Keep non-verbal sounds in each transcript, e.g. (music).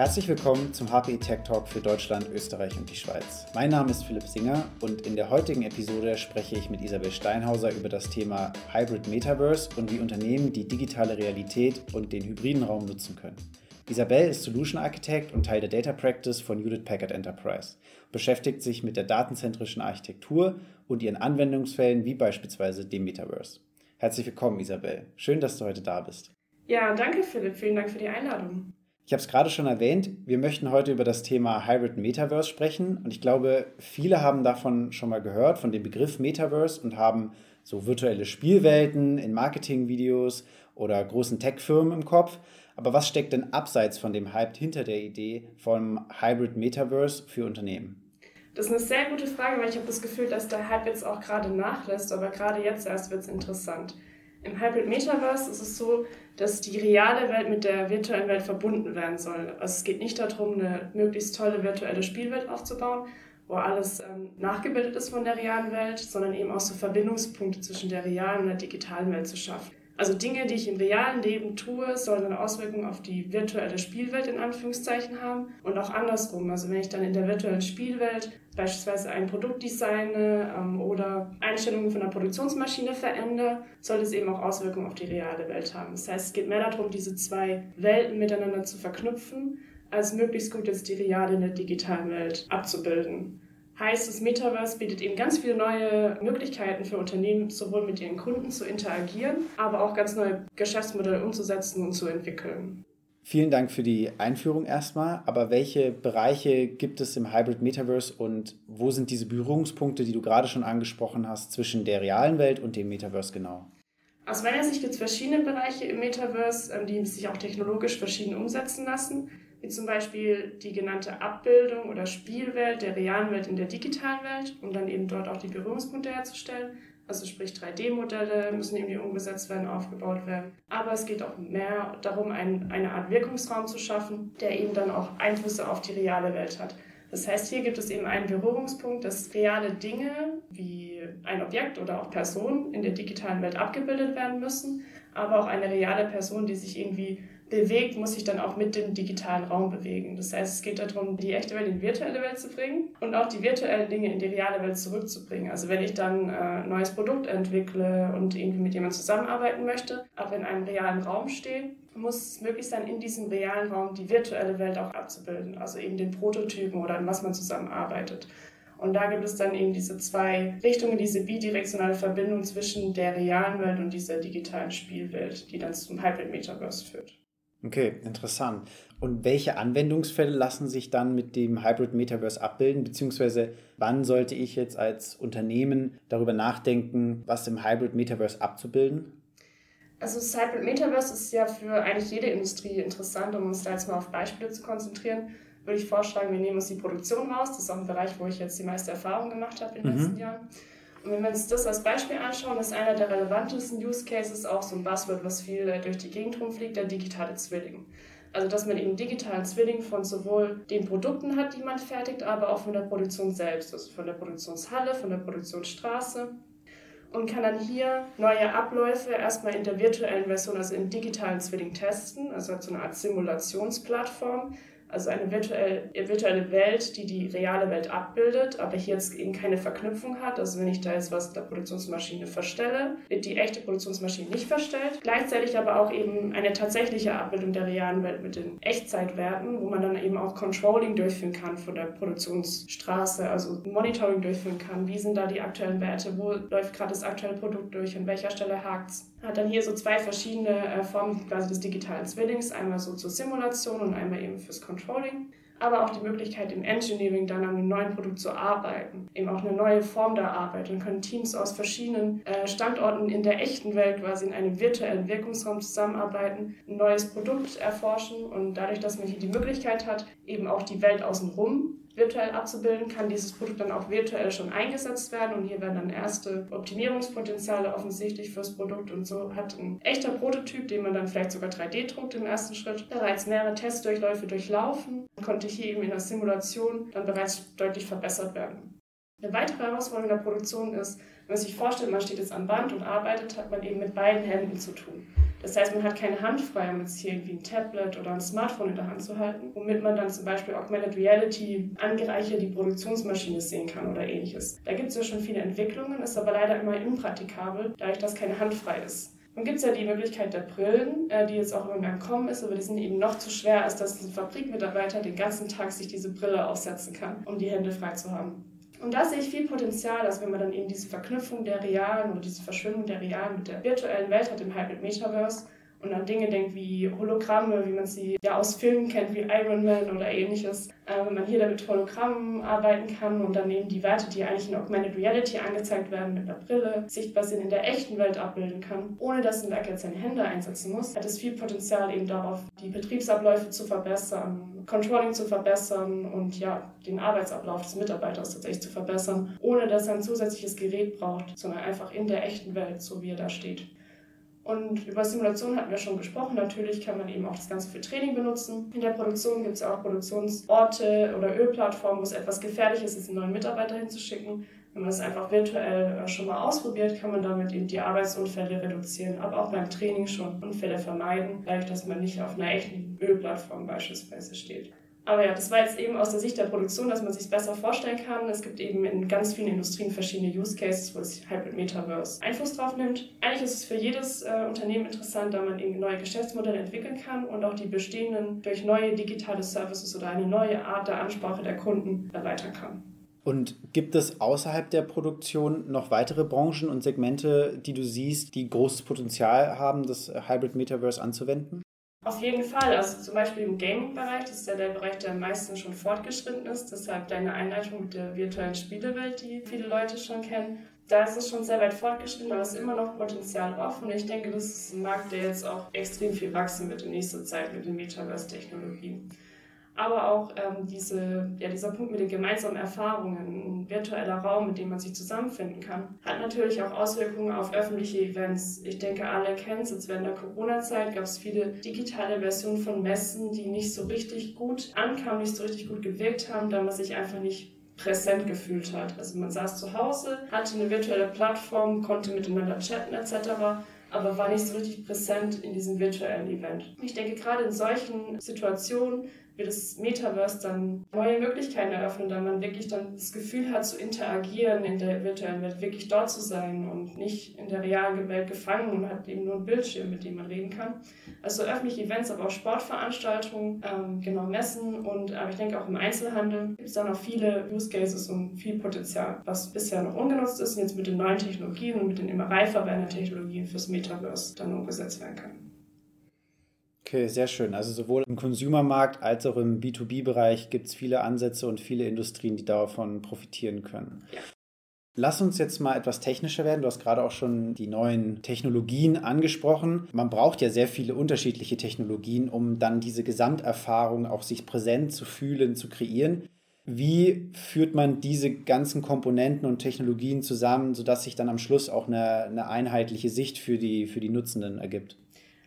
Herzlich willkommen zum HPI Tech Talk für Deutschland, Österreich und die Schweiz. Mein Name ist Philipp Singer und in der heutigen Episode spreche ich mit Isabel Steinhauser über das Thema Hybrid Metaverse und wie Unternehmen die digitale Realität und den hybriden Raum nutzen können. Isabel ist Solution Architect und Teil der Data Practice von Judith Packard Enterprise, beschäftigt sich mit der datenzentrischen Architektur und ihren Anwendungsfällen wie beispielsweise dem Metaverse. Herzlich willkommen, Isabel. Schön, dass du heute da bist. Ja, danke Philipp. Vielen Dank für die Einladung. Ich habe es gerade schon erwähnt, wir möchten heute über das Thema Hybrid Metaverse sprechen und ich glaube, viele haben davon schon mal gehört, von dem Begriff Metaverse und haben so virtuelle Spielwelten in Marketingvideos oder großen Tech-Firmen im Kopf. Aber was steckt denn abseits von dem Hype hinter der Idee vom Hybrid Metaverse für Unternehmen? Das ist eine sehr gute Frage, weil ich habe das Gefühl, dass der Hype jetzt auch gerade nachlässt, aber gerade jetzt erst wird es interessant. Im Hybrid Metaverse ist es so, dass die reale Welt mit der virtuellen Welt verbunden werden soll. Also es geht nicht darum, eine möglichst tolle virtuelle Spielwelt aufzubauen, wo alles ähm, nachgebildet ist von der realen Welt, sondern eben auch so Verbindungspunkte zwischen der realen und der digitalen Welt zu schaffen. Also Dinge, die ich im realen Leben tue, sollen eine Auswirkung auf die virtuelle Spielwelt in Anführungszeichen haben und auch andersrum. Also wenn ich dann in der virtuellen Spielwelt beispielsweise ein Produkt designe ähm, oder Einstellungen von einer Produktionsmaschine verändere, soll es eben auch Auswirkungen auf die reale Welt haben. Das heißt, es geht mehr darum, diese zwei Welten miteinander zu verknüpfen, als möglichst gut jetzt die reale in der digitalen Welt abzubilden. Heißt, das Metaverse bietet eben ganz viele neue Möglichkeiten für Unternehmen, sowohl mit ihren Kunden zu interagieren, aber auch ganz neue Geschäftsmodelle umzusetzen und zu entwickeln. Vielen Dank für die Einführung erstmal. Aber welche Bereiche gibt es im Hybrid Metaverse und wo sind diese Berührungspunkte, die du gerade schon angesprochen hast, zwischen der realen Welt und dem Metaverse genau? Aus meiner Sicht gibt es verschiedene Bereiche im Metaverse, ähm, die sich auch technologisch verschieden umsetzen lassen wie zum Beispiel die genannte Abbildung oder Spielwelt der realen Welt in der digitalen Welt, um dann eben dort auch die Berührungspunkte herzustellen. Also sprich 3D-Modelle müssen irgendwie umgesetzt werden, aufgebaut werden. Aber es geht auch mehr darum, ein, eine Art Wirkungsraum zu schaffen, der eben dann auch Einflüsse auf die reale Welt hat. Das heißt, hier gibt es eben einen Berührungspunkt, dass reale Dinge wie ein Objekt oder auch Personen in der digitalen Welt abgebildet werden müssen, aber auch eine reale Person, die sich irgendwie bewegt, muss sich dann auch mit dem digitalen Raum bewegen. Das heißt, es geht darum, die echte Welt in die virtuelle Welt zu bringen und auch die virtuellen Dinge in die reale Welt zurückzubringen. Also wenn ich dann äh, ein neues Produkt entwickle und irgendwie mit jemandem zusammenarbeiten möchte, aber in einem realen Raum stehe, muss es möglich sein, in diesem realen Raum die virtuelle Welt auch abzubilden. Also eben den Prototypen oder an was man zusammenarbeitet. Und da gibt es dann eben diese zwei Richtungen, diese bidirektionale Verbindung zwischen der realen Welt und dieser digitalen Spielwelt, die dann zum Hybrid Metaverse führt. Okay, interessant. Und welche Anwendungsfälle lassen sich dann mit dem Hybrid Metaverse abbilden? Beziehungsweise wann sollte ich jetzt als Unternehmen darüber nachdenken, was im Hybrid Metaverse abzubilden? Also das Hybrid Metaverse ist ja für eigentlich jede Industrie interessant, um uns da jetzt mal auf Beispiele zu konzentrieren. Würde ich vorschlagen, wir nehmen uns die Produktion raus. Das ist auch ein Bereich, wo ich jetzt die meiste Erfahrung gemacht habe in den mhm. letzten Jahren. Und wenn wir uns das als Beispiel anschauen, ist einer der relevantesten Use Cases auch so ein Buzzword, was viel durch die Gegend rumfliegt, der digitale Zwilling. Also dass man eben digitalen Zwilling von sowohl den Produkten hat, die man fertigt, aber auch von der Produktion selbst, also von der Produktionshalle, von der Produktionsstraße und kann dann hier neue Abläufe erstmal in der virtuellen Version, also im digitalen Zwilling testen, also so eine Art Simulationsplattform, also eine virtuelle, virtuelle Welt, die die reale Welt abbildet, aber hier jetzt eben keine Verknüpfung hat. Also wenn ich da jetzt was der Produktionsmaschine verstelle, wird die echte Produktionsmaschine nicht verstellt. Gleichzeitig aber auch eben eine tatsächliche Abbildung der realen Welt mit den Echtzeitwerten, wo man dann eben auch Controlling durchführen kann von der Produktionsstraße, also Monitoring durchführen kann. Wie sind da die aktuellen Werte? Wo läuft gerade das aktuelle Produkt durch? An welcher Stelle hakt es? Hat dann hier so zwei verschiedene äh, Formen quasi des digitalen Zwillings, einmal so zur Simulation und einmal eben fürs Controlling. Aber auch die Möglichkeit im Engineering dann an einem neuen Produkt zu arbeiten, eben auch eine neue Form der Arbeit. Und können Teams aus verschiedenen äh, Standorten in der echten Welt quasi in einem virtuellen Wirkungsraum zusammenarbeiten, ein neues Produkt erforschen. Und dadurch, dass man hier die Möglichkeit hat, eben auch die Welt außenrum virtuell abzubilden, kann dieses Produkt dann auch virtuell schon eingesetzt werden und hier werden dann erste Optimierungspotenziale offensichtlich fürs Produkt und so hat ein echter Prototyp, den man dann vielleicht sogar 3D druckt im ersten Schritt, bereits mehrere Testdurchläufe durchlaufen und konnte hier eben in der Simulation dann bereits deutlich verbessert werden. Eine weitere Herausforderung der Produktion ist, wenn man sich vorstellt, man steht jetzt am Band und arbeitet, hat man eben mit beiden Händen zu tun. Das heißt, man hat keine Hand frei, um jetzt hier irgendwie ein Tablet oder ein Smartphone in der Hand zu halten, womit man dann zum Beispiel Augmented Reality angereichert die Produktionsmaschine sehen kann oder ähnliches. Da gibt es ja schon viele Entwicklungen, ist aber leider immer impraktikabel, dadurch, dass keine Hand frei ist. Dann gibt es ja die Möglichkeit der Brillen, äh, die jetzt auch irgendwann kommen ist, aber die sind eben noch zu schwer, als dass ein Fabrikmitarbeiter den ganzen Tag sich diese Brille aufsetzen kann, um die Hände frei zu haben. Und da sehe ich viel Potenzial, dass wenn man dann eben diese Verknüpfung der realen oder diese Verschwimmung der realen mit der virtuellen Welt hat im Hybrid Metaverse, und an Dinge denkt wie Hologramme, wie man sie ja aus Filmen kennt, wie Iron Man oder ähnliches. Äh, wenn man hier dann mit Hologrammen arbeiten kann und dann eben die Werte, die eigentlich in Augmented Reality angezeigt werden mit einer Brille, sichtbar sind, in der echten Welt abbilden kann, ohne dass ein Werk jetzt seine Hände einsetzen muss, hat es viel Potenzial eben darauf, die Betriebsabläufe zu verbessern, Controlling zu verbessern und ja, den Arbeitsablauf des Mitarbeiters tatsächlich zu verbessern, ohne dass er ein zusätzliches Gerät braucht, sondern einfach in der echten Welt, so wie er da steht. Und über Simulation hatten wir schon gesprochen. Natürlich kann man eben auch das Ganze für Training benutzen. In der Produktion gibt es auch Produktionsorte oder Ölplattformen, wo es etwas gefährlich ist, einen neuen Mitarbeiter hinzuschicken. Wenn man es einfach virtuell äh, schon mal ausprobiert, kann man damit eben die Arbeitsunfälle reduzieren, aber auch beim Training schon Unfälle vermeiden, dadurch, dass man nicht auf einer echten Ölplattform beispielsweise steht. Aber ja, das war jetzt eben aus der Sicht der Produktion, dass man sich besser vorstellen kann. Es gibt eben in ganz vielen Industrien verschiedene Use Cases, wo das Hybrid Metaverse Einfluss drauf nimmt. Eigentlich ist es für jedes äh, Unternehmen interessant, da man eben neue Geschäftsmodelle entwickeln kann und auch die bestehenden durch neue digitale Services oder eine neue Art der Ansprache der Kunden erweitern kann. Und gibt es außerhalb der Produktion noch weitere Branchen und Segmente, die du siehst, die großes Potenzial haben, das Hybrid Metaverse anzuwenden? Auf jeden Fall. Also zum Beispiel im Gaming-Bereich, das ist ja der Bereich, der am meisten schon fortgeschritten ist. Deshalb deine Einleitung mit der virtuellen Spielewelt, die viele Leute schon kennen. Da ist es schon sehr weit fortgeschritten, aber es ist immer noch Potenzial offen. Ich denke, das ist ein Markt, der jetzt auch extrem viel wachsen wird in nächster Zeit mit den Metaverse-Technologien aber auch ähm, diese, ja, dieser Punkt mit den gemeinsamen Erfahrungen, ein virtueller Raum, mit dem man sich zusammenfinden kann, hat natürlich auch Auswirkungen auf öffentliche Events. Ich denke, alle kennen es, jetzt während der Corona-Zeit gab es viele digitale Versionen von Messen, die nicht so richtig gut ankamen, nicht so richtig gut gewirkt haben, da man sich einfach nicht präsent gefühlt hat. Also man saß zu Hause, hatte eine virtuelle Plattform, konnte miteinander chatten etc., aber war nicht so richtig präsent in diesem virtuellen Event. Ich denke, gerade in solchen Situationen wird das Metaverse dann neue Möglichkeiten eröffnen, da man wirklich dann das Gefühl hat, zu interagieren in der virtuellen Welt, wirklich dort zu sein und nicht in der realen Welt gefangen und hat eben nur einen Bildschirm, mit dem man reden kann. Also öffentliche Events, aber auch Sportveranstaltungen, ähm, genau Messen und aber ich denke auch im Einzelhandel gibt es dann auch viele Use Cases und viel Potenzial, was bisher noch ungenutzt ist und jetzt mit den neuen Technologien und mit den immer reifer werdenden Technologien fürs Metaverse dann umgesetzt werden kann. Okay, sehr schön. Also sowohl im Consumermarkt als auch im B2B-Bereich gibt es viele Ansätze und viele Industrien, die davon profitieren können. Ja. Lass uns jetzt mal etwas technischer werden. Du hast gerade auch schon die neuen Technologien angesprochen. Man braucht ja sehr viele unterschiedliche Technologien, um dann diese Gesamterfahrung auch sich präsent zu fühlen, zu kreieren. Wie führt man diese ganzen Komponenten und Technologien zusammen, sodass sich dann am Schluss auch eine, eine einheitliche Sicht für die, für die Nutzenden ergibt?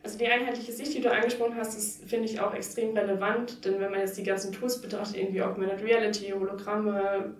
Also die einheitliche Sicht, die du angesprochen hast, ist, finde ich, auch extrem relevant, denn wenn man jetzt die ganzen Tools betrachtet, irgendwie Augmented Reality, Hologramme,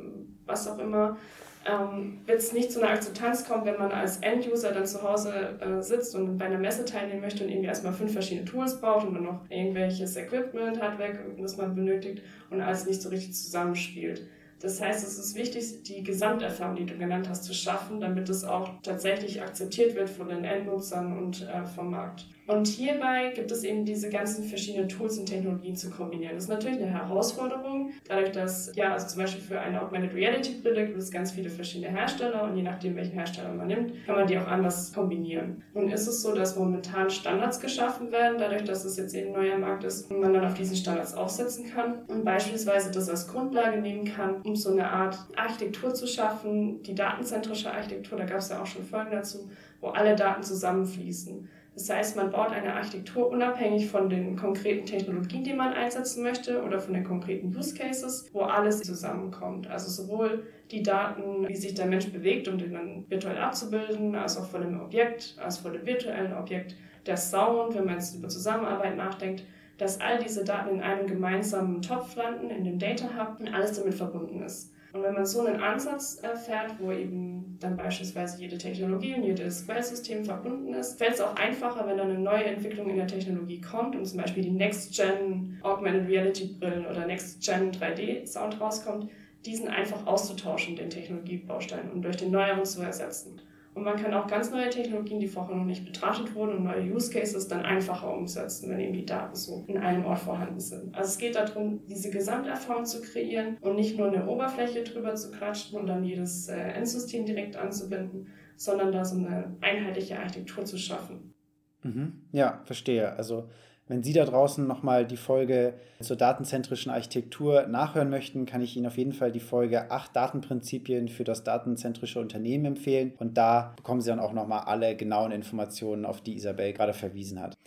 was auch immer, ähm, wird es nicht zu einer Akzeptanz kommen, wenn man als End-User dann zu Hause äh, sitzt und bei einer Messe teilnehmen möchte und irgendwie erstmal fünf verschiedene Tools braucht und dann noch irgendwelches Equipment, Hardware, das man benötigt und alles nicht so richtig zusammenspielt. Das heißt, es ist wichtig, die Gesamterfahrung, die du genannt hast, zu schaffen, damit es auch tatsächlich akzeptiert wird von den Endnutzern und äh, vom Markt. Und hierbei gibt es eben diese ganzen verschiedenen Tools und Technologien zu kombinieren. Das ist natürlich eine Herausforderung, dadurch, dass, ja, also zum Beispiel für eine Augmented Reality Brille gibt es ganz viele verschiedene Hersteller und je nachdem, welchen Hersteller man nimmt, kann man die auch anders kombinieren. Nun ist es so, dass momentan Standards geschaffen werden, dadurch, dass es jetzt eben ein neuer Markt ist und man dann auf diesen Standards aufsetzen kann und beispielsweise das als Grundlage nehmen kann, um so eine Art Architektur zu schaffen, die datenzentrische Architektur, da gab es ja auch schon Folgen dazu, wo alle Daten zusammenfließen. Das heißt, man baut eine Architektur unabhängig von den konkreten Technologien, die man einsetzen möchte oder von den konkreten Use Cases, wo alles zusammenkommt. Also sowohl die Daten, wie sich der Mensch bewegt, um den dann virtuell abzubilden, als auch von dem Objekt, als von dem virtuellen Objekt, der Sound, wenn man jetzt über Zusammenarbeit nachdenkt, dass all diese Daten in einem gemeinsamen Topf landen, in dem Data Hub und alles damit verbunden ist. Und wenn man so einen Ansatz äh, fährt, wo eben dann beispielsweise jede Technologie und jedes Quellsystem verbunden ist, fällt es auch einfacher, wenn dann eine neue Entwicklung in der Technologie kommt und zum Beispiel die Next-Gen Augmented Reality Brillen oder Next-Gen 3D-Sound rauskommt, diesen einfach auszutauschen, den Technologiebaustein, und durch den neueren zu ersetzen. Und man kann auch ganz neue Technologien, die vorher noch nicht betrachtet wurden und neue Use Cases dann einfacher umsetzen, wenn eben die Daten so in einem Ort vorhanden sind. Also es geht darum, diese Gesamterfahrung zu kreieren und nicht nur eine Oberfläche drüber zu klatschen und dann jedes äh, Endsystem direkt anzubinden, sondern da so eine einheitliche Architektur zu schaffen. Mhm. Ja, verstehe. Also wenn Sie da draußen nochmal die Folge zur datenzentrischen Architektur nachhören möchten, kann ich Ihnen auf jeden Fall die Folge 8 Datenprinzipien für das datenzentrische Unternehmen empfehlen. Und da bekommen Sie dann auch nochmal alle genauen Informationen, auf die Isabel gerade verwiesen hat.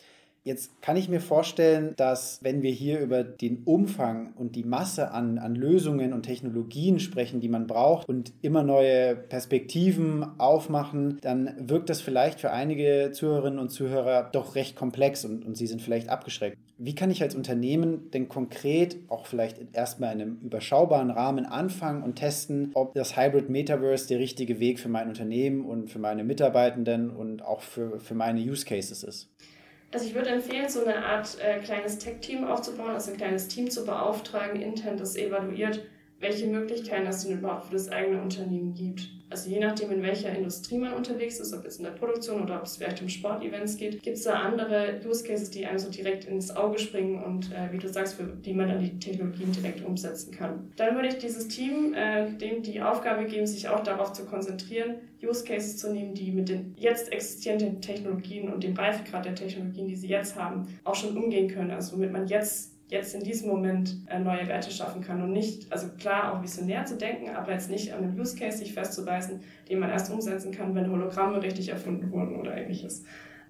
Jetzt kann ich mir vorstellen, dass wenn wir hier über den Umfang und die Masse an, an Lösungen und Technologien sprechen, die man braucht und immer neue Perspektiven aufmachen, dann wirkt das vielleicht für einige Zuhörerinnen und Zuhörer doch recht komplex und, und sie sind vielleicht abgeschreckt. Wie kann ich als Unternehmen denn konkret, auch vielleicht erstmal in einem überschaubaren Rahmen anfangen und testen, ob das Hybrid Metaverse der richtige Weg für mein Unternehmen und für meine Mitarbeitenden und auch für, für meine Use Cases ist? Also ich würde empfehlen, so eine Art äh, kleines Tech-Team aufzubauen, also ein kleines Team zu beauftragen, intern das evaluiert, welche Möglichkeiten es denn überhaupt für das eigene Unternehmen gibt. Also je nachdem, in welcher Industrie man unterwegs ist, ob jetzt in der Produktion oder ob es vielleicht um Sportevents geht, gibt es da andere Use Cases, die einem so direkt ins Auge springen und äh, wie du sagst, für die man dann die Technologien direkt umsetzen kann. Dann würde ich dieses Team äh, dem die Aufgabe geben, sich auch darauf zu konzentrieren, Use Cases zu nehmen, die mit den jetzt existierenden Technologien und dem Reifegrad der Technologien, die sie jetzt haben, auch schon umgehen können. Also womit man jetzt jetzt in diesem Moment äh, neue Werte schaffen kann und nicht, also klar auch visionär zu denken, aber jetzt nicht an einem Use Case sich festzubeißen, den man erst umsetzen kann, wenn Hologramme richtig erfunden wurden oder ähnliches.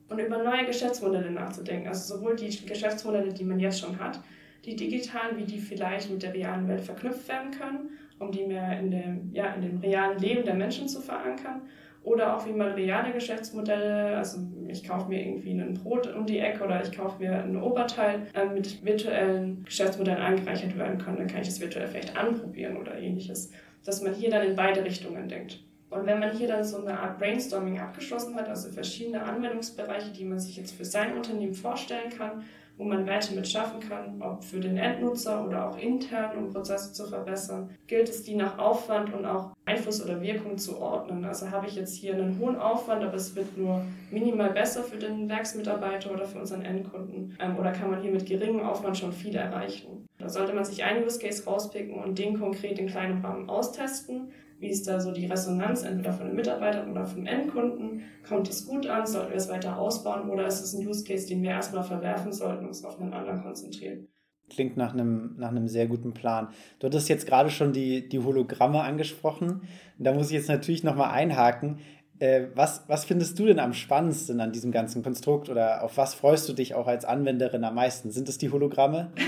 Und über neue Geschäftsmodelle nachzudenken, also sowohl die Geschäftsmodelle, die man jetzt schon hat, die digitalen, wie die vielleicht mit der realen Welt verknüpft werden können, um die mehr in dem, ja, in dem realen Leben der Menschen zu verankern oder auch wie man reale Geschäftsmodelle, also ich kaufe mir irgendwie ein Brot um die Ecke oder ich kaufe mir ein Oberteil äh, mit virtuellen Geschäftsmodellen angereichert werden kann, dann kann ich das virtuell vielleicht anprobieren oder ähnliches. Dass man hier dann in beide Richtungen denkt. Und wenn man hier dann so eine Art Brainstorming abgeschlossen hat, also verschiedene Anwendungsbereiche, die man sich jetzt für sein Unternehmen vorstellen kann, wo man Werte mit schaffen kann, ob für den Endnutzer oder auch intern, um Prozesse zu verbessern, gilt es, die nach Aufwand und auch Einfluss oder Wirkung zu ordnen. Also habe ich jetzt hier einen hohen Aufwand, aber es wird nur minimal besser für den Werksmitarbeiter oder für unseren Endkunden, ähm, oder kann man hier mit geringem Aufwand schon viel erreichen. Da sollte man sich einen Use Case rauspicken und den konkret in kleinem Rahmen austesten, wie ist da so die Resonanz, entweder von den Mitarbeitern oder vom Endkunden? Kommt es gut an? Sollten wir es weiter ausbauen? Oder ist es ein Use Case, den wir erstmal verwerfen sollten und uns auf einen anderen konzentrieren? Klingt nach einem, nach einem sehr guten Plan. Du hattest jetzt gerade schon die, die Hologramme angesprochen. Da muss ich jetzt natürlich nochmal einhaken. Äh, was, was findest du denn am spannendsten an diesem ganzen Konstrukt oder auf was freust du dich auch als Anwenderin am meisten? Sind es die Hologramme? (laughs)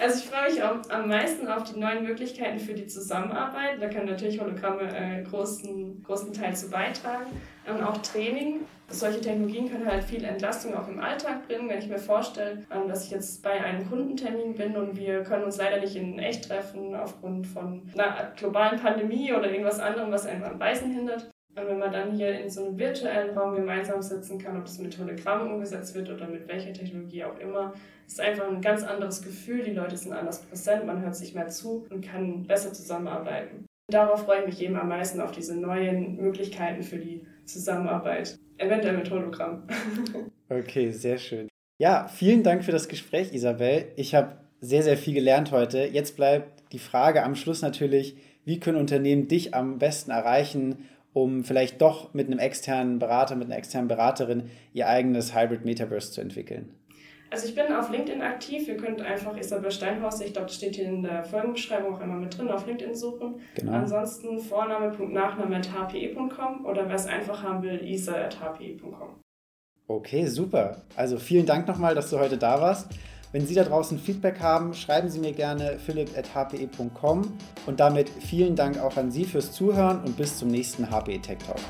Also ich freue mich auch am meisten auf die neuen Möglichkeiten für die Zusammenarbeit. Da können natürlich Hologramme äh, großen, großen Teil zu beitragen. Und auch Training. Solche Technologien können halt viel Entlastung auch im Alltag bringen. Wenn ich mir vorstelle, ähm, dass ich jetzt bei einem Kundentermin bin und wir können uns leider nicht in echt treffen aufgrund von einer globalen Pandemie oder irgendwas anderem, was einen am Reisen hindert, und wenn man dann hier in so einem virtuellen Raum gemeinsam sitzen kann, ob das mit Hologrammen umgesetzt wird oder mit welcher Technologie auch immer, ist einfach ein ganz anderes Gefühl. Die Leute sind anders präsent, man hört sich mehr zu und kann besser zusammenarbeiten. Darauf freue ich mich eben am meisten auf diese neuen Möglichkeiten für die Zusammenarbeit, eventuell mit Hologramm. (laughs) okay, sehr schön. Ja, vielen Dank für das Gespräch, Isabel. Ich habe sehr, sehr viel gelernt heute. Jetzt bleibt die Frage am Schluss natürlich, wie können Unternehmen dich am besten erreichen um vielleicht doch mit einem externen Berater, mit einer externen Beraterin ihr eigenes Hybrid Metaverse zu entwickeln? Also ich bin auf LinkedIn aktiv. Ihr könnt einfach Isabel Steinhaus, ich glaube, das steht hier in der Folgenbeschreibung auch immer mit drin, auf LinkedIn suchen. Genau. Ansonsten vorname.nachname.hpe.com oder wer es einfach haben will, isa.hpe.com. Okay, super. Also vielen Dank nochmal, dass du heute da warst. Wenn Sie da draußen Feedback haben, schreiben Sie mir gerne philipp.hpe.com und damit vielen Dank auch an Sie fürs Zuhören und bis zum nächsten HPE Tech Talk.